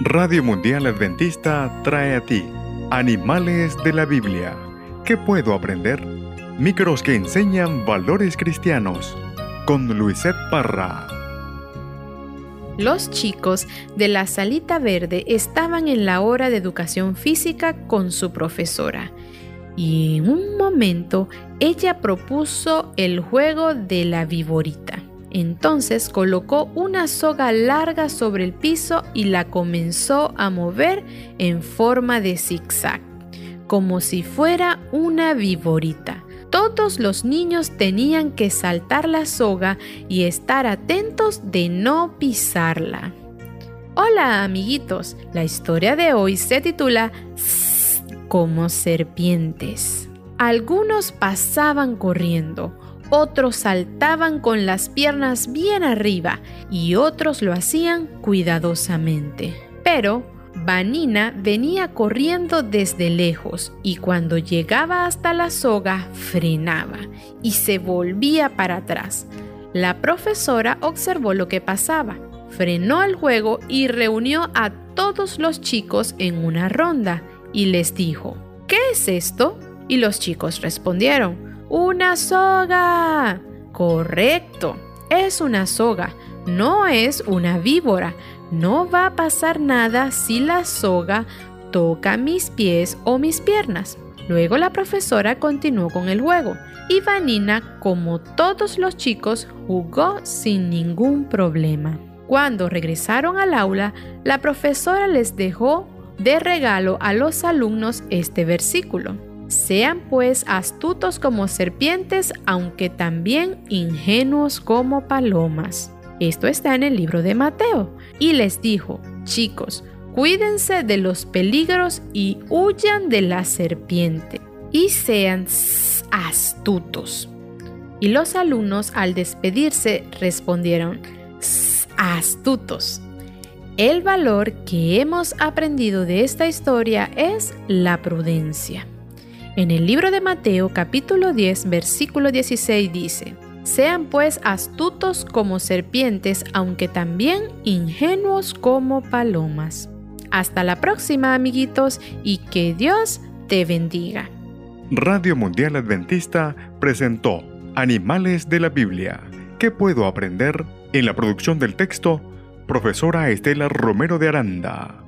Radio Mundial Adventista trae a ti Animales de la Biblia. ¿Qué puedo aprender? Micros que enseñan valores cristianos. Con Luisette Parra. Los chicos de la salita verde estaban en la hora de educación física con su profesora. Y en un momento ella propuso el juego de la viborita. Entonces colocó una soga larga sobre el piso y la comenzó a mover en forma de zigzag, como si fuera una viborita. Todos los niños tenían que saltar la soga y estar atentos de no pisarla. Hola amiguitos, la historia de hoy se titula como serpientes. Algunos pasaban corriendo, otros saltaban con las piernas bien arriba y otros lo hacían cuidadosamente. Pero Vanina venía corriendo desde lejos y cuando llegaba hasta la soga frenaba y se volvía para atrás. La profesora observó lo que pasaba, frenó el juego y reunió a todos los chicos en una ronda y les dijo, ¿qué es esto? Y los chicos respondieron, ¡Una soga! Correcto, es una soga, no es una víbora. No va a pasar nada si la soga toca mis pies o mis piernas. Luego la profesora continuó con el juego y Vanina, como todos los chicos, jugó sin ningún problema. Cuando regresaron al aula, la profesora les dejó de regalo a los alumnos este versículo. Sean pues astutos como serpientes, aunque también ingenuos como palomas. Esto está en el libro de Mateo. Y les dijo, chicos, cuídense de los peligros y huyan de la serpiente. Y sean astutos. Y los alumnos al despedirse respondieron, astutos. El valor que hemos aprendido de esta historia es la prudencia. En el libro de Mateo capítulo 10 versículo 16 dice, Sean pues astutos como serpientes, aunque también ingenuos como palomas. Hasta la próxima amiguitos y que Dios te bendiga. Radio Mundial Adventista presentó Animales de la Biblia. ¿Qué puedo aprender? En la producción del texto, profesora Estela Romero de Aranda.